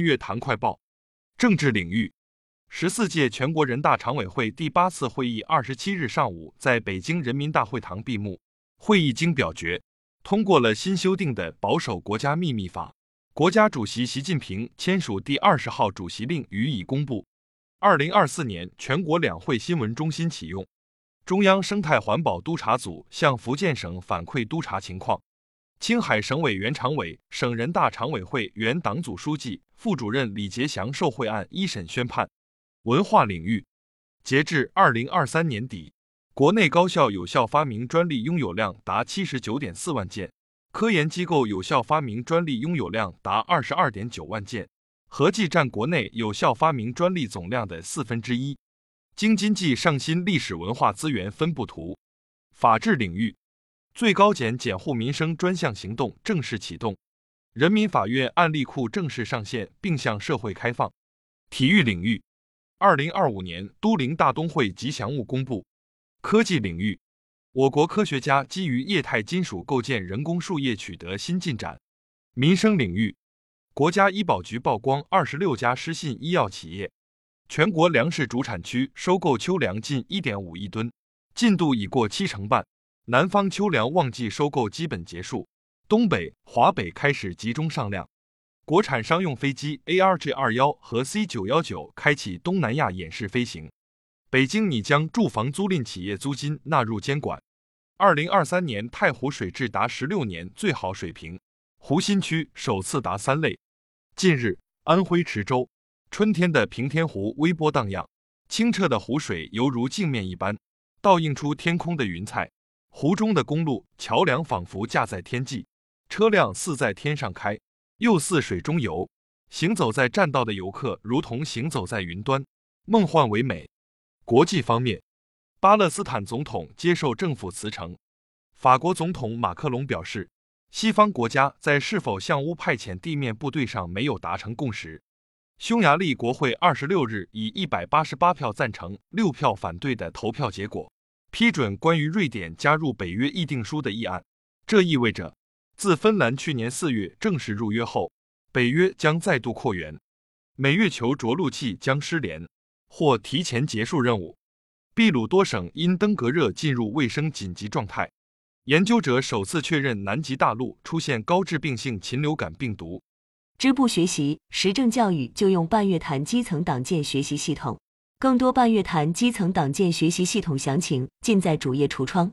月坛快报：政治领域，十四届全国人大常委会第八次会议二十七日上午在北京人民大会堂闭幕。会议经表决，通过了新修订的《保守国家秘密法》。国家主席习近平签署第二十号主席令予以公布。二零二四年全国两会新闻中心启用。中央生态环保督察组向福建省反馈督查情况。青海省委原常委、省人大常委会原党组书记、副主任李杰祥受贿案一审宣判。文化领域，截至二零二三年底，国内高校有效发明专利拥有量达七十九点四万件，科研机构有效发明专利拥有量达二十二点九万件，合计占国内有效发明专利总量的四分之一。京津冀上新历史文化资源分布图，法治领域。最高检检护民生专项行动正式启动，人民法院案例库正式上线并向社会开放。体育领域，二零二五年都灵大冬会吉祥物公布。科技领域，我国科学家基于液态金属构建人工树叶取得新进展。民生领域，国家医保局曝光二十六家失信医药企业。全国粮食主产区收购秋粮近一点五亿吨，进度已过七成半。南方秋粮旺季收购基本结束，东北、华北开始集中上量。国产商用飞机 ARJ 二幺和 C 九幺九开启东南亚演示飞行。北京拟将住房租赁企业租金纳入监管。二零二三年太湖水质达十六年最好水平，湖心区首次达三类。近日，安徽池州春天的平天湖微波荡漾，清澈的湖水犹如镜面一般，倒映出天空的云彩。湖中的公路桥梁仿佛架在天际，车辆似在天上开，又似水中游。行走在栈道的游客如同行走在云端，梦幻唯美。国际方面，巴勒斯坦总统接受政府辞呈。法国总统马克龙表示，西方国家在是否向乌派遣地面部队上没有达成共识。匈牙利国会二十六日以一百八十八票赞成、六票反对的投票结果。批准关于瑞典加入北约议定书的议案，这意味着自芬兰去年四月正式入约后，北约将再度扩员。美月球着陆器将失联或提前结束任务。秘鲁多省因登革热进入卫生紧急状态。研究者首次确认南极大陆出现高致病性禽流感病毒。支部学习实政教育就用半月谈基层党建学习系统。更多半月谈基层党建学习系统详情，尽在主页橱窗。